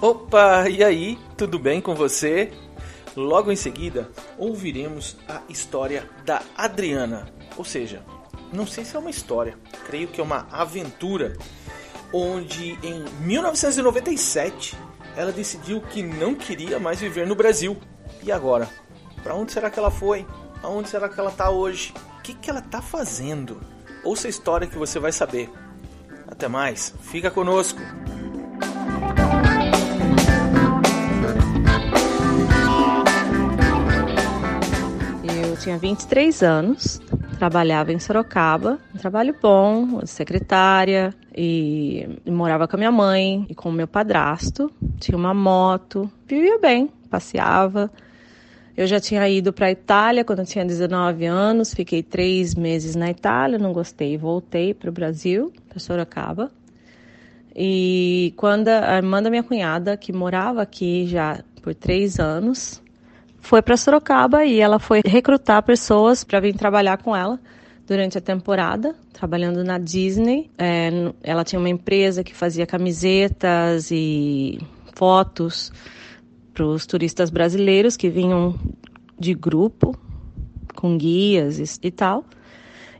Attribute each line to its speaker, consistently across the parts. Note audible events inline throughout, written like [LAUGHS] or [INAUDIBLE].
Speaker 1: Opa, e aí, tudo bem com você? Logo em seguida, ouviremos a história da Adriana. Ou seja, não sei se é uma história, creio que é uma aventura, onde em 1997 ela decidiu que não queria mais viver no Brasil. E agora? Para onde será que ela foi? Aonde será que ela está hoje? O que, que ela está fazendo? Ouça a história que você vai saber. Até mais, fica conosco!
Speaker 2: Tinha 23 anos, trabalhava em Sorocaba, um trabalho bom, secretária, e, e morava com a minha mãe e com o meu padrasto. Tinha uma moto, vivia bem, passeava. Eu já tinha ido para a Itália quando eu tinha 19 anos, fiquei três meses na Itália, não gostei, voltei para o Brasil, para Sorocaba. E quando a irmã da minha cunhada, que morava aqui já por três anos, foi para Sorocaba e ela foi recrutar pessoas para vir trabalhar com ela durante a temporada, trabalhando na Disney. É, ela tinha uma empresa que fazia camisetas e fotos para os turistas brasileiros que vinham de grupo, com guias e, e tal.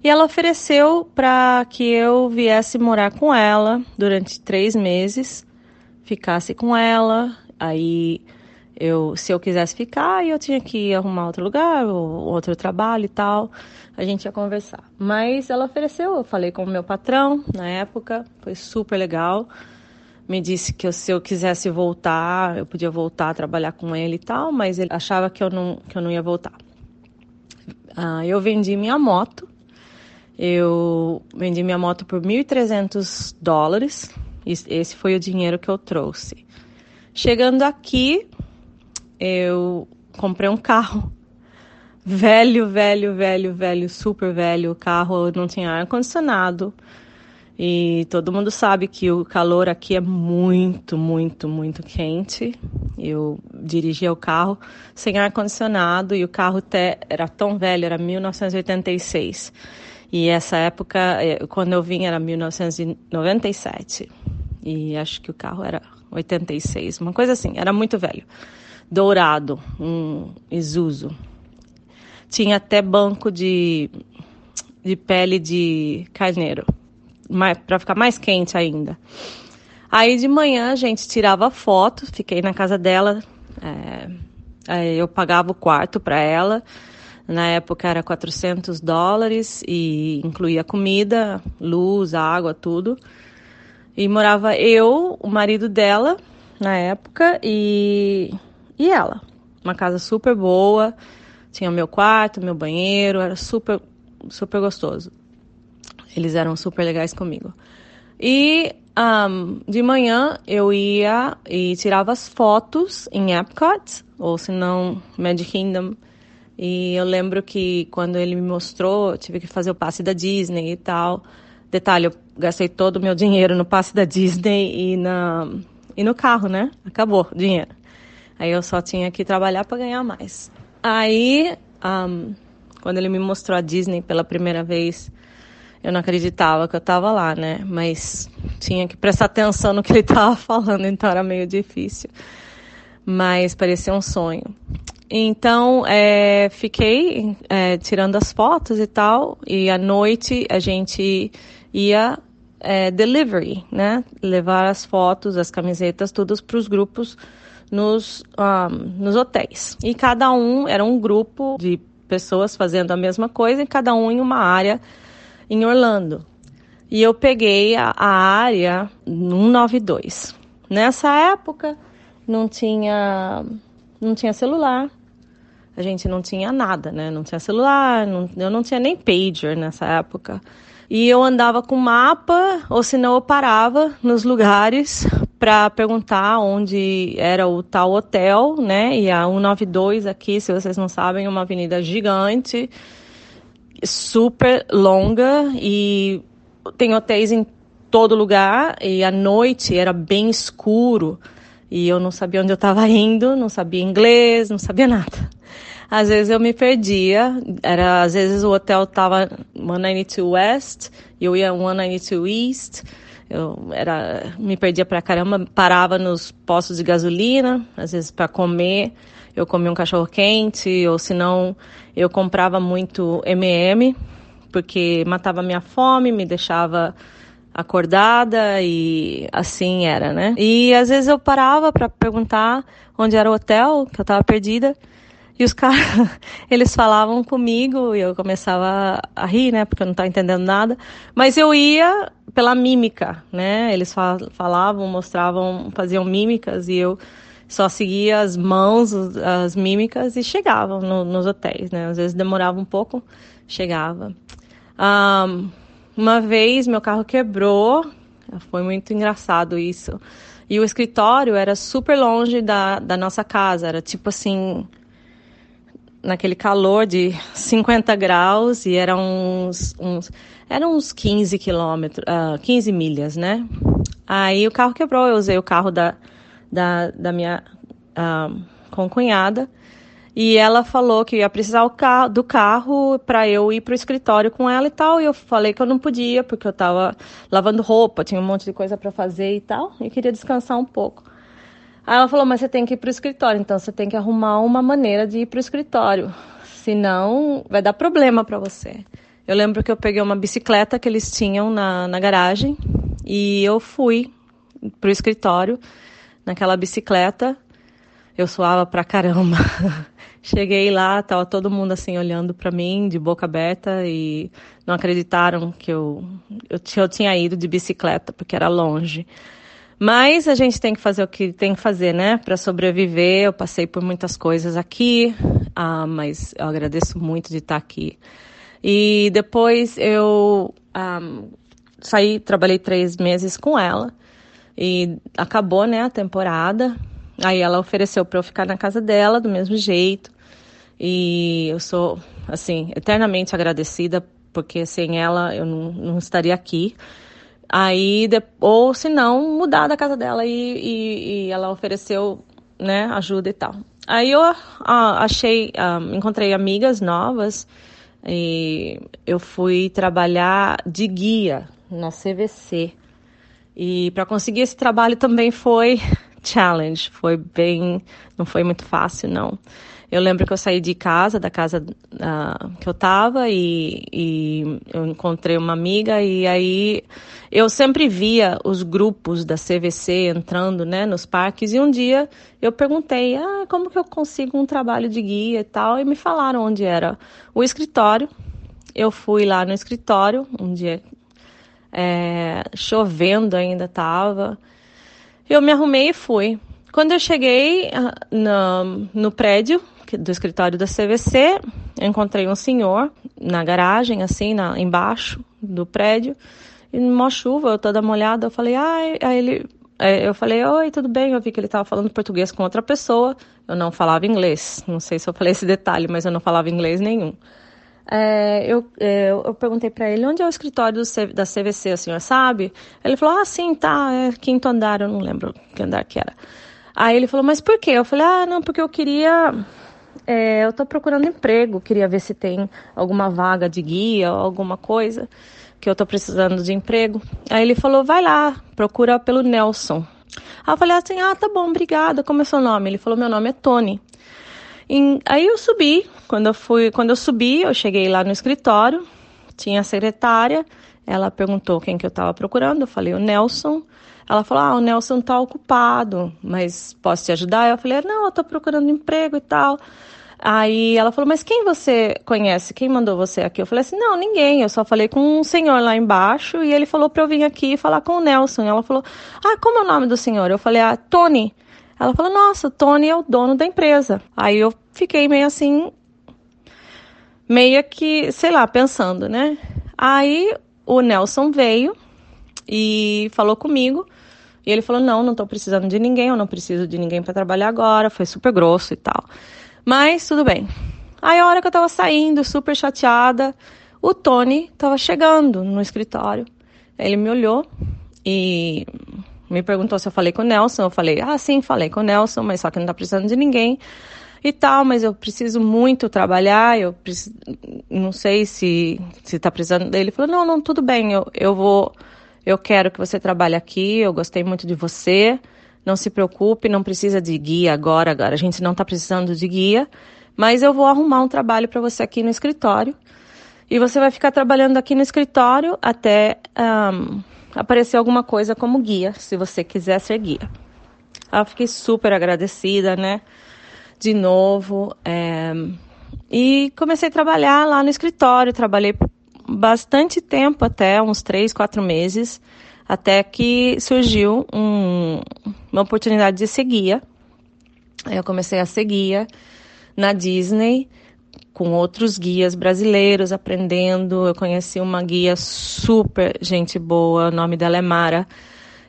Speaker 2: E ela ofereceu para que eu viesse morar com ela durante três meses, ficasse com ela, aí eu, se eu quisesse ficar, eu tinha que arrumar outro lugar, ou outro trabalho e tal. A gente ia conversar. Mas ela ofereceu, eu falei com o meu patrão na época, foi super legal. Me disse que eu, se eu quisesse voltar, eu podia voltar a trabalhar com ele e tal, mas ele achava que eu não, que eu não ia voltar. Ah, eu vendi minha moto. Eu vendi minha moto por 1.300 dólares. Esse foi o dinheiro que eu trouxe. Chegando aqui, eu comprei um carro. Velho, velho, velho, velho, super velho. O carro não tinha ar-condicionado. E todo mundo sabe que o calor aqui é muito, muito, muito quente. Eu dirigia o carro sem ar-condicionado e o carro até era tão velho, era 1986. E essa época, eh, quando eu vim, era 1997. E acho que o carro era 86, uma coisa assim, era muito velho dourado, um Isuzu. Tinha até banco de, de pele de carneiro, para ficar mais quente ainda. Aí de manhã a gente tirava foto, fiquei na casa dela, é, eu pagava o quarto para ela. Na época era 400 dólares e incluía comida, luz, água, tudo. E morava eu, o marido dela, na época, e e ela. Uma casa super boa, tinha meu quarto, meu banheiro, era super, super gostoso. Eles eram super legais comigo. E um, de manhã eu ia e tirava as fotos em Epcot, ou se não, Magic Kingdom. E eu lembro que quando ele me mostrou, eu tive que fazer o passe da Disney e tal. Detalhe, eu gastei todo o meu dinheiro no passe da Disney e, na, e no carro, né? Acabou o dinheiro. Aí eu só tinha que trabalhar para ganhar mais. Aí, um, quando ele me mostrou a Disney pela primeira vez, eu não acreditava que eu estava lá, né? Mas tinha que prestar atenção no que ele [LAUGHS] estava falando, então era meio difícil. Mas parecia um sonho. Então, é, fiquei é, tirando as fotos e tal, e à noite a gente ia é, delivery, né? Levar as fotos, as camisetas, todos para os grupos nos, um, nos hotéis. E cada um era um grupo de pessoas fazendo a mesma coisa, e cada um em uma área em Orlando. E eu peguei a, a área 192. Nessa época não tinha não tinha celular. A gente não tinha nada, né? Não tinha celular, não, eu não tinha nem pager nessa época. E eu andava com mapa, ou senão eu parava nos [LAUGHS] lugares para perguntar onde era o tal hotel, né? E a 192 aqui, se vocês não sabem, é uma avenida gigante, super longa e tem hotéis em todo lugar e à noite era bem escuro e eu não sabia onde eu estava [LAUGHS] indo, não sabia inglês, não sabia nada. Às vezes eu me perdia, era às vezes o hotel estava 192 West, eu ia 192 East, Eu era, me perdia pra caramba, parava nos postos de gasolina, às vezes para comer. Eu comia um cachorro quente, ou se não, eu comprava muito MM, porque matava minha fome, me deixava acordada e assim era, né? E às vezes eu parava para perguntar onde era o hotel, que eu estava perdida. E os caras, [LAUGHS] eles falavam comigo e eu começava a rir, né? Porque eu não estava entendendo nada. Mas eu ia pela mímica, né? Eles falavam, mostravam, faziam mímicas e eu só seguia as mãos, as mímicas e chegava no, nos hotéis, né? Às vezes demorava um pouco, chegava. Um, uma vez meu carro quebrou, foi muito engraçado isso. E o escritório era super longe da, da nossa casa, era tipo assim, naquele calor de 50 graus e eram uns, uns, eram uns 15 quilômetros, uh, ah, 15 milhas, né? Aí o carro quebrou, eu usei o carro da, da, da minha uh, concunhada e ela falou que ia precisar carro, do carro para eu ir para o escritório com ela e tal. E eu falei que eu não podia porque eu estava lavando roupa, tinha um monte de coisa para fazer e tal. E queria descansar um pouco. Aí ela falou, mas você tem que ir para o escritório, então você tem que arrumar uma maneira de ir para o escritório, senão vai dar problema para você. Eu lembro que eu peguei uma bicicleta que eles tinham na, na garagem e eu fui para o escritório naquela bicicleta. Eu suava pra caramba. [LAUGHS] Cheguei lá, tava todo mundo assim olhando para mim de boca aberta e não acreditaram que eu, eu, eu tinha ido de bicicleta porque era longe. Mas a gente tem que fazer o que tem que fazer, né? Para sobreviver. Eu passei por muitas coisas aqui, ah, mas eu agradeço muito de estar aqui. E depois eu ah, saí, trabalhei três meses com ela e acabou, né, a temporada. Aí ela ofereceu para eu ficar na casa dela do mesmo jeito. E eu sou, assim, eternamente agradecida porque sem ela eu não, não estaria aqui. Aí, ou se não, mudar da casa dela e, e, e, ela ofereceu, né, ajuda e tal. Aí eu ah, achei, ah, encontrei amigas novas e eu fui trabalhar de guia na CVC. E para conseguir esse trabalho também foi [LAUGHS] challenge, foi bem, não foi muito fácil não. Eu lembro que eu saí de casa, da casa uh, que eu estava, e, e, eu encontrei uma amiga, e aí eu sempre via os grupos da CVC entrando né, nos parques, e um dia eu perguntei, ah, como que eu consigo um trabalho de guia e tal, e me falaram onde era o escritório. Eu fui lá no escritório, um dia é, chovendo ainda estava, eu me arrumei e fui. Quando eu cheguei uh, no, no prédio do escritório da CVC, encontrei um senhor na garagem, assim, na, embaixo do prédio, e numa chuva, eu toda molhada, eu falei, ah, aí ele, eu falei, oi, tudo bem? Eu vi que ele estava falando português com outra pessoa, eu não falava inglês, não sei se eu falei esse detalhe, mas eu não falava inglês nenhum. É, eu, é, eu, perguntei para ele onde é o escritório do, da CVC, o senhor sabe? Ele falou, ah, sim, tá, é quinto andar, eu não lembro que andar que era. Aí ele falou, mas por quê? Eu falei, ah, não, porque eu queria é, eu estou procurando emprego, queria ver se tem alguma vaga de guia ou alguma coisa, que eu estou precisando de emprego. Aí ele falou, vai lá, procura pelo Nelson. Aí eu falei assim, ah, tá bom, obrigada, como é seu nome? Ele falou, meu nome é Tony. E, aí eu subi, quando eu fui, quando eu subi, eu cheguei lá no escritório, tinha a secretária, ela perguntou quem que eu estava procurando, eu falei o Nelson. Ela falou: Ah, o Nelson tá ocupado, mas posso te ajudar? Eu falei: Não, eu procurando emprego e tal. Aí ela falou: Mas quem você conhece? Quem mandou você aqui? Eu falei assim: Não, ninguém. Eu só falei com um senhor lá embaixo e ele falou para eu vir aqui falar com o Nelson. Ela falou: Ah, como é o nome do senhor? Eu falei: Ah, Tony. Ela falou: Nossa, Tony é o dono da empresa. Aí eu fiquei meio assim, meio que, sei lá, pensando, né? Aí o Nelson veio e falou comigo. E ele falou: Não, não estou precisando de ninguém, eu não preciso de ninguém para trabalhar agora. Foi super grosso e tal. Mas tudo bem. Aí a hora que eu estava saindo, super chateada, o Tony estava chegando no escritório. Ele me olhou e me perguntou se eu falei com o Nelson. Eu falei: Ah, sim, falei com o Nelson, mas só que não está precisando de ninguém e tal, mas eu preciso muito trabalhar, eu preciso, não sei se se está precisando dele. Ele falou, não, não, tudo bem, eu, eu vou Eu quero que você trabalhe aqui, eu gostei muito de você. Não se preocupe, não precisa de guia agora, agora. A gente não está precisando de guia, mas eu vou arrumar um trabalho para você aqui no escritório. E você vai ficar trabalhando aqui no escritório até um, aparecer alguma coisa como guia, se você quiser ser guia. Eu fiquei super agradecida, né? De novo. É... E comecei a trabalhar lá no escritório. Trabalhei bastante tempo, até uns três, quatro meses, até que surgiu um, uma oportunidade de ser guia. Eu comecei a ser guia na Disney com outros guias brasileiros aprendendo. Eu conheci uma guia super gente boa, o nome dela é Mara.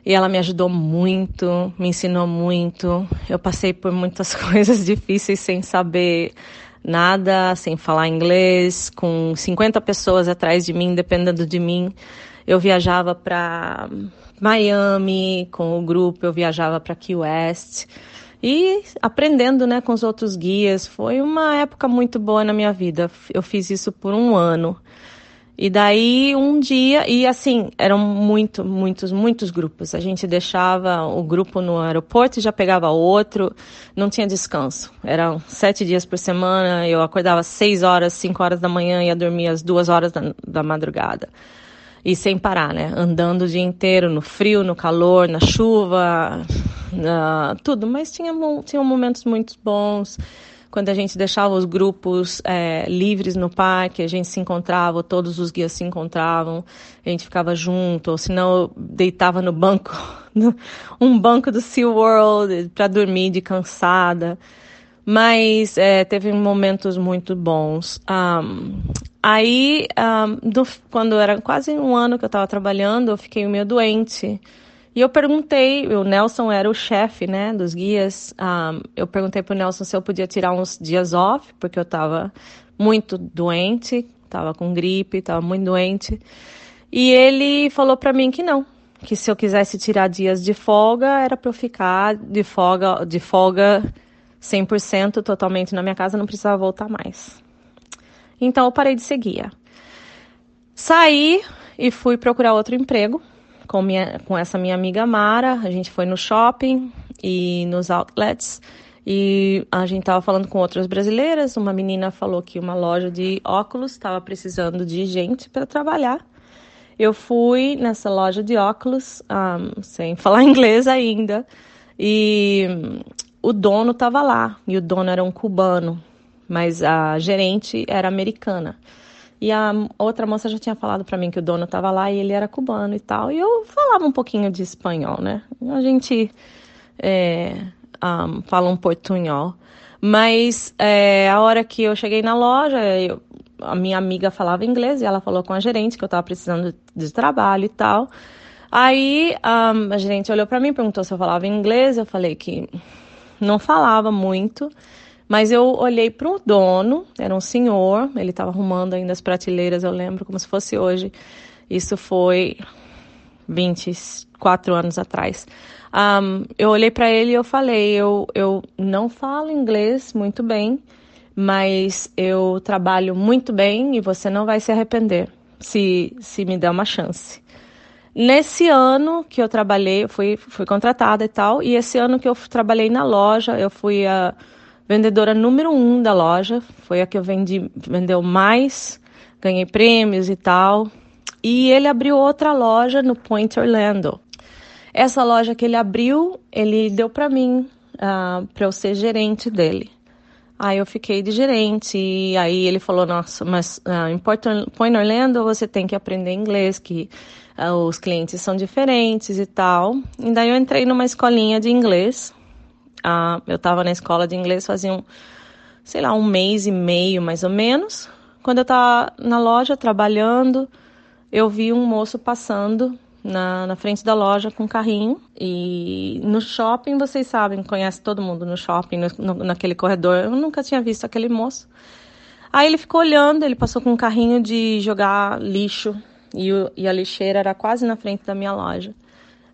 Speaker 2: E ela me ajudou muito, me ensinou muito. Eu passei por muitas [LAUGHS] coisas difíceis sem saber nada, sem falar inglês, com 50 pessoas atrás de mim, dependendo de mim. Eu viajava para Miami com o grupo, eu viajava para Key West e aprendendo, né, com os outros guias. Foi uma época muito boa na minha vida. Eu fiz isso por um ano. E daí um dia, e assim, eram muito, muitos, muitos grupos. A gente deixava o grupo no aeroporto e já pegava outro, não tinha descanso. Eram sete dias por semana, eu acordava seis horas, cinco horas da manhã e ia dormir às duas horas da, da madrugada. E sem parar, né? Andando o dia inteiro, no frio, no calor, na chuva, na, tudo. Mas tinha, tinha momentos muito bons quando a gente deixava os grupos é, livres no parque, a gente se encontrava, todos os guias se encontravam, a gente ficava junto, ou senão deitava no banco, [LAUGHS] um banco do SeaWorld para dormir de cansada. Mas é, teve momentos muito bons. Um, aí, um, do, quando era quase um ano que eu estava trabalhando, eu fiquei meio doente. E eu perguntei, o Nelson era o chefe, né, dos guias. Um, eu perguntei pro Nelson se eu podia tirar uns dias off, porque eu estava muito doente, estava com gripe, estava muito doente. E ele falou para mim que não, que se eu quisesse tirar dias de folga, era para eu ficar de folga, de folga 100% totalmente na minha casa, não precisava voltar mais. Então eu parei de ser guia. Saí e fui procurar outro emprego com, minha, com essa minha amiga Mara. A gente foi no shopping e nos outlets. E a gente estava falando com outras brasileiras. Uma menina falou que uma loja de óculos estava precisando de gente para trabalhar. Eu fui nessa loja de óculos, um, sem [LAUGHS] falar inglês ainda, e o dono estava lá. E o dono era um cubano, mas a gerente era americana. E a outra moça já tinha falado para mim que o dono estava lá e ele era cubano e tal. E eu falava um pouquinho de espanhol, né? A gente é, um, fala um portunhol. Mas é, a hora que eu cheguei na loja, eu, a minha amiga falava inglês e ela falou com a gerente que eu estava precisando de trabalho e tal. Aí um, a gerente olhou para mim, perguntou se eu falava inglês. Eu falei que não falava muito. Mas eu olhei para o dono, era um senhor, ele estava arrumando ainda as prateleiras, eu lembro como se fosse hoje. Isso foi 24 anos atrás. Um, eu olhei para ele e eu falei: eu, eu não falo inglês muito bem, mas eu trabalho muito bem e você não vai se arrepender se, se me der uma chance. Nesse ano que eu trabalhei, eu fui, fui contratada e tal, e esse ano que eu trabalhei na loja, eu fui a vendedora número um da loja, foi a que eu vendi, vendeu mais, ganhei prêmios e tal. E ele abriu outra loja no Point Orlando. Essa loja que ele abriu, ele deu para mim, uh, ah, para eu ser gerente dele. Aí eu fiquei de gerente, e aí ele falou, nossa, mas uh, em Point Orlando você tem que aprender inglês, que uh, os clientes são diferentes e tal. E daí eu entrei numa escolinha de inglês, ah, eu estava na escola de inglês fazia um, sei lá, um mês e meio mais ou menos. Quando eu estava na loja trabalhando, eu vi um moço passando na, na frente da loja com um carrinho. E no shopping, vocês sabem, conhece todo mundo no shopping, no, no, naquele corredor. Eu nunca tinha visto aquele moço. Aí ele ficou olhando, ele passou com um carrinho de jogar lixo e, o, e a lixeira era quase na frente da minha loja.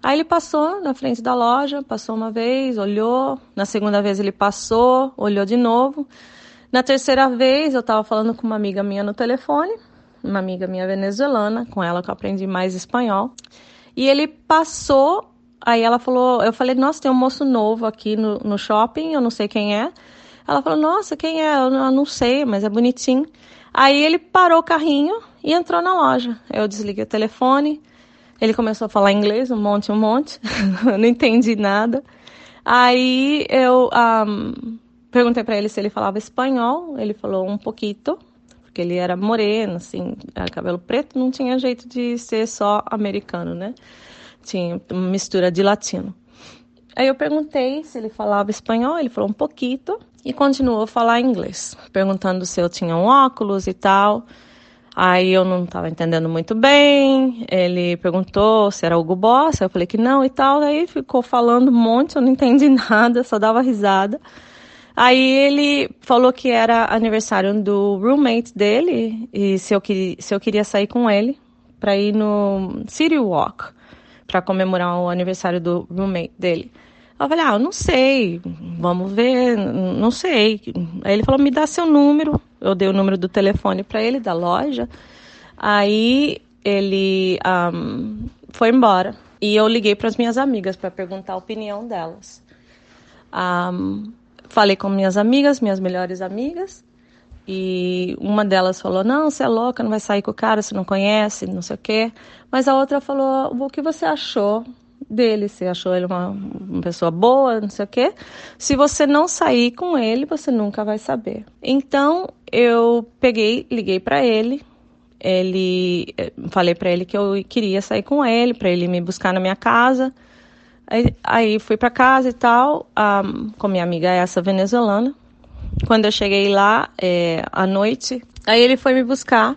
Speaker 2: Aí ele passou na frente da loja, passou uma vez, olhou. Na segunda vez ele passou, olhou de novo. Na terceira vez eu estava falando com uma amiga minha no telefone, uma amiga minha venezuelana, com ela que eu aprendi mais espanhol. E ele passou, aí ela falou, eu falei, nossa, tem um moço novo aqui no, no shopping, eu não sei quem é. Ela falou, nossa, quem é? Eu não, eu não sei, mas é bonitinho. Aí ele parou o carrinho e entrou na loja. Eu desliguei o telefone, ele começou a falar inglês, um monte, um monte. [LAUGHS] eu não entendi nada. Aí eu um, perguntei para ele se ele falava espanhol. Ele falou um pouquinho, porque ele era moreno, assim, cabelo preto, não tinha jeito de ser só americano, né? Tinha mistura de latino. Aí eu perguntei se ele falava espanhol, ele falou um pouquinho e continuou a falar inglês, perguntando se eu tinha um óculos e tal. Aí eu não estava entendendo muito bem. Ele perguntou se era o Boss, eu falei que não e tal. Aí ficou falando um monte, eu não entendi [LAUGHS] nada, só dava risada. Aí ele falou que era aniversário do roommate dele e se eu, se eu queria sair com ele para ir no City Walk para comemorar o aniversário do roommate dele. Eu falei, ah, eu não sei, vamos ver, não sei. Aí ele falou, me dá seu número. Eu dei o número do telefone para ele, da loja. Aí ele um, foi embora. E eu liguei para as minhas amigas para perguntar a opinião delas. Um, falei com minhas amigas, minhas melhores amigas. E uma delas falou: Não, você é louca, não vai sair com o cara, você não conhece, não sei o quê. Mas a outra falou: O que você achou? Dele, se achou ele uma, uma pessoa boa, não sei o quê. Se você não sair com ele, você nunca vai saber. Então eu peguei, liguei para ele, ele eh, falei para ele que eu queria sair com ele, para ele me buscar na minha casa. Aí, aí fui para casa e tal, um, com minha amiga essa venezuelana. Quando eu cheguei lá é, à noite, aí ele foi me buscar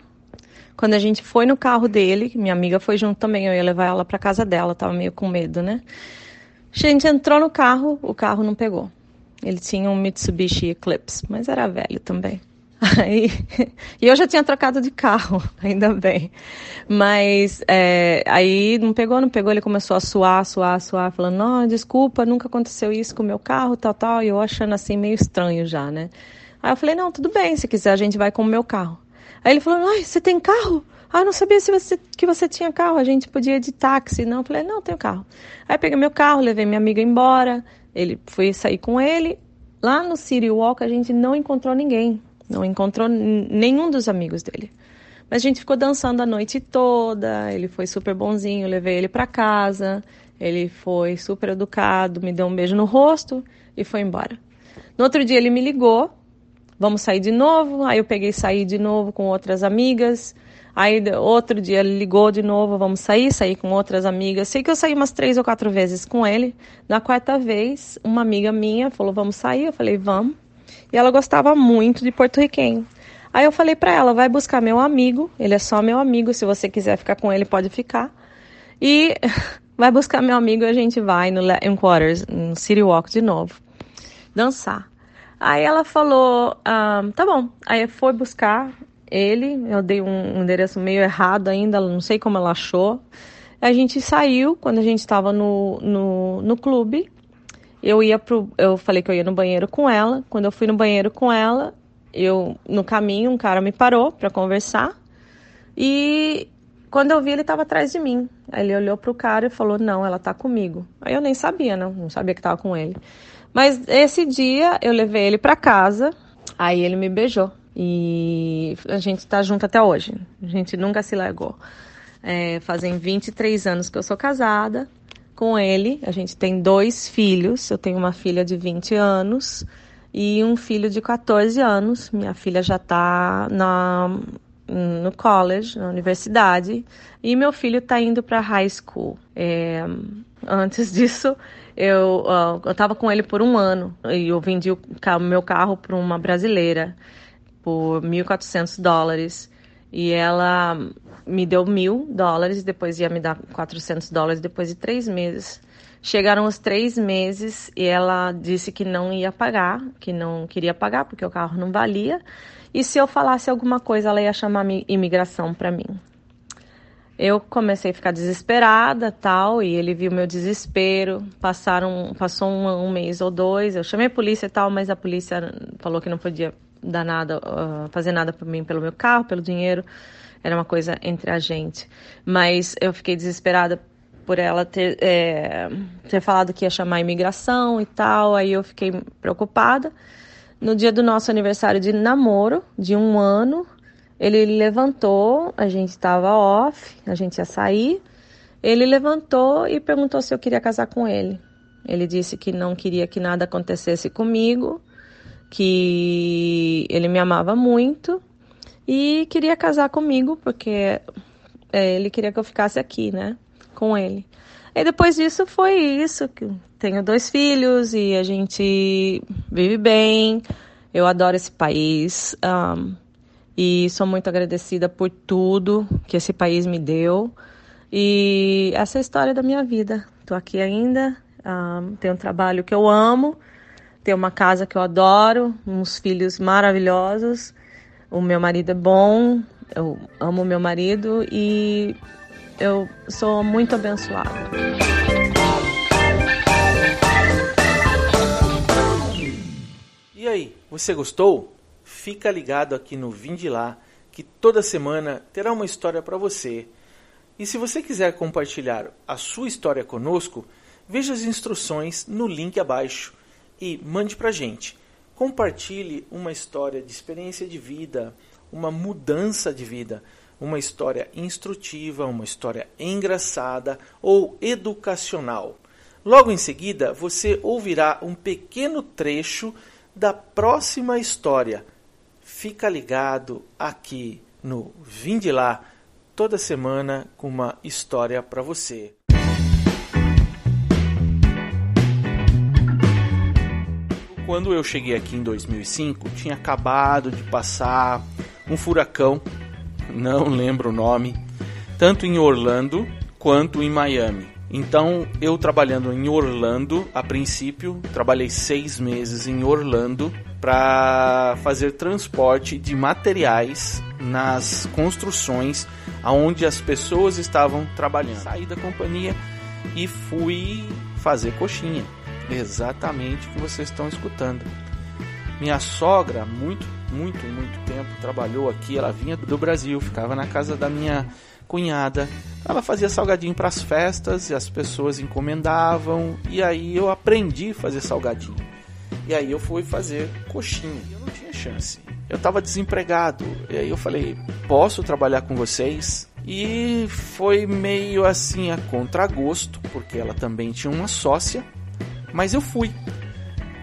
Speaker 2: quando a gente foi no carro dele, minha amiga foi junto também, eu ia levar ela para casa dela, tava meio com medo, né? A gente entrou no carro, o carro não pegou. Ele tinha um Mitsubishi Eclipse, mas era velho também. [LAUGHS] Aí, e eu já tinha trocado de carro, [LAUGHS] ainda bem. Mas é, aí não pegou, não pegou, ele começou a suar, suar, suar, falando, não, desculpa, nunca aconteceu isso com o meu carro, tal, tal. E eu achando assim meio estranho já, né? Aí eu falei, não, tudo bem, se quiser a gente vai com o meu carro. Aí ele falou: Ai, você tem carro? Ah, não sabia se você, que você tinha carro. A gente podia ir de táxi. Não, eu falei: Não, tenho carro. Aí peguei meu carro, levei minha amiga embora. Ele foi sair com ele. Lá no City Walk a gente não encontrou ninguém. Não encontrou nenhum dos amigos dele. Mas a gente ficou dançando a noite toda. Ele foi super bonzinho. Levei ele para casa. Ele foi super educado, me deu um beijo no rosto e foi embora. No outro dia ele me ligou vamos sair de novo. Aí eu peguei saí de novo com outras amigas. Aí outro dia ele ligou de novo, vamos sair, sair com outras amigas. Sei que eu saí umas três ou quatro vezes com ele. Na quarta vez, uma amiga minha falou, vamos sair? Eu falei, vamos. E ela gostava muito de porto-riquenho. Aí eu falei para ela, vai buscar meu amigo, ele é só meu amigo, se você quiser ficar com ele, pode ficar. E [LAUGHS] vai buscar meu amigo e a gente vai no Latin Quarters, no City Walk de novo, dançar. Aí ela falou, ah, tá bom. Aí foi buscar ele, eu dei um endereço meio errado ainda, não sei como ela achou. A gente saiu, quando a gente estava no, no, no clube, eu ia pro, eu falei que eu ia no banheiro com ela. Quando eu fui no banheiro com ela, eu no caminho um cara me parou para conversar. E quando eu vi ele estava atrás de mim. Aí ele olhou pro cara e falou: "Não, ela tá comigo". Aí eu nem sabia, não, não sabia que estava com ele. Mas esse dia eu levei ele para casa, aí ele me beijou. E a gente tá junto até hoje. A gente nunca se largou. É, fazem 23 anos que eu sou casada com ele. A gente tem dois filhos. Eu tenho uma filha de 20 anos e um filho de 14 anos. Minha filha já está na, no college, na universidade, e meu filho está indo para high school. É, antes [LAUGHS] disso, eu uh, eu estava com ele por um ano e eu vendi o meu carro para uma brasileira por 1.400 dólares e ela me deu mil dólares, depois ia me dar 400 dólares depois de três meses. Chegaram os três meses e ela disse que não ia pagar, que não queria pagar porque o carro não valia. E se eu falasse alguma coisa, ela ia chamar imigração para mim. Eu comecei a ficar desesperada, tal, e ele viu meu desespero. Passaram, passou um, um mês ou dois. Eu chamei a polícia e tal, mas a polícia falou que não podia dar nada, uh, fazer nada por mim pelo meu carro, pelo dinheiro. Era uma coisa entre a gente. Mas eu fiquei desesperada por ela ter, é, ter falado que ia chamar imigração e tal. Aí eu fiquei preocupada. No dia do nosso aniversário de namoro, de um ano, ele levantou, a gente estava off, a gente ia sair. Ele levantou e perguntou se eu queria casar com ele. Ele disse que não queria que nada acontecesse comigo, que ele me amava muito e queria casar comigo porque é, ele queria que eu ficasse aqui, né, com ele. E depois disso foi isso, tenho dois filhos e a gente vive bem. Eu adoro esse país um, e sou muito agradecida por tudo que esse país me deu. E essa é a história da minha vida. Estou aqui ainda, um, tenho um trabalho que eu amo, tenho uma casa que eu adoro, uns filhos maravilhosos. O meu marido é bom, eu amo meu marido e eu sou muito abençoada.
Speaker 1: E aí, você gostou? Fica ligado aqui no Vim de Lá, que toda semana terá uma história para você. E se você quiser compartilhar a sua história conosco, veja as instruções no link abaixo e mande para gente. Compartilhe uma história de experiência de vida, uma mudança de vida, uma história instrutiva, uma história engraçada ou educacional. Logo em seguida, você ouvirá um pequeno trecho da próxima história. Fica ligado aqui no Vinde Lá toda semana com uma história para você. Quando eu cheguei aqui em 2005, tinha acabado de passar um furacão, não lembro o nome, tanto em Orlando quanto em Miami. Então, eu trabalhando em Orlando, a princípio, trabalhei seis meses em Orlando para fazer transporte de materiais nas construções aonde as pessoas estavam trabalhando. Saí da companhia e fui fazer coxinha. Exatamente o que vocês estão escutando. Minha sogra, muito, muito, muito tempo trabalhou aqui. Ela vinha do Brasil, ficava na casa da minha cunhada. Ela fazia salgadinho para as festas e as pessoas encomendavam. E aí eu aprendi a fazer salgadinho. E aí eu fui fazer coxinha. Eu não tinha chance. Eu estava desempregado. E aí eu falei: posso trabalhar com vocês? E foi meio assim a contragosto, porque ela também tinha uma sócia. Mas eu fui.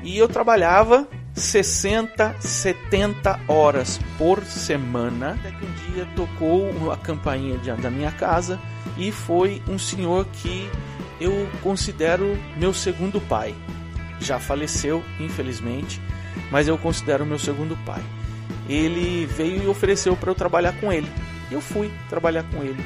Speaker 1: E eu trabalhava 60, 70 horas por semana. Até que um dia tocou a campainha da minha casa e foi um senhor que eu considero meu segundo pai. Já faleceu, infelizmente, mas eu considero meu segundo pai. Ele veio e ofereceu para eu trabalhar com ele. Eu fui trabalhar com ele.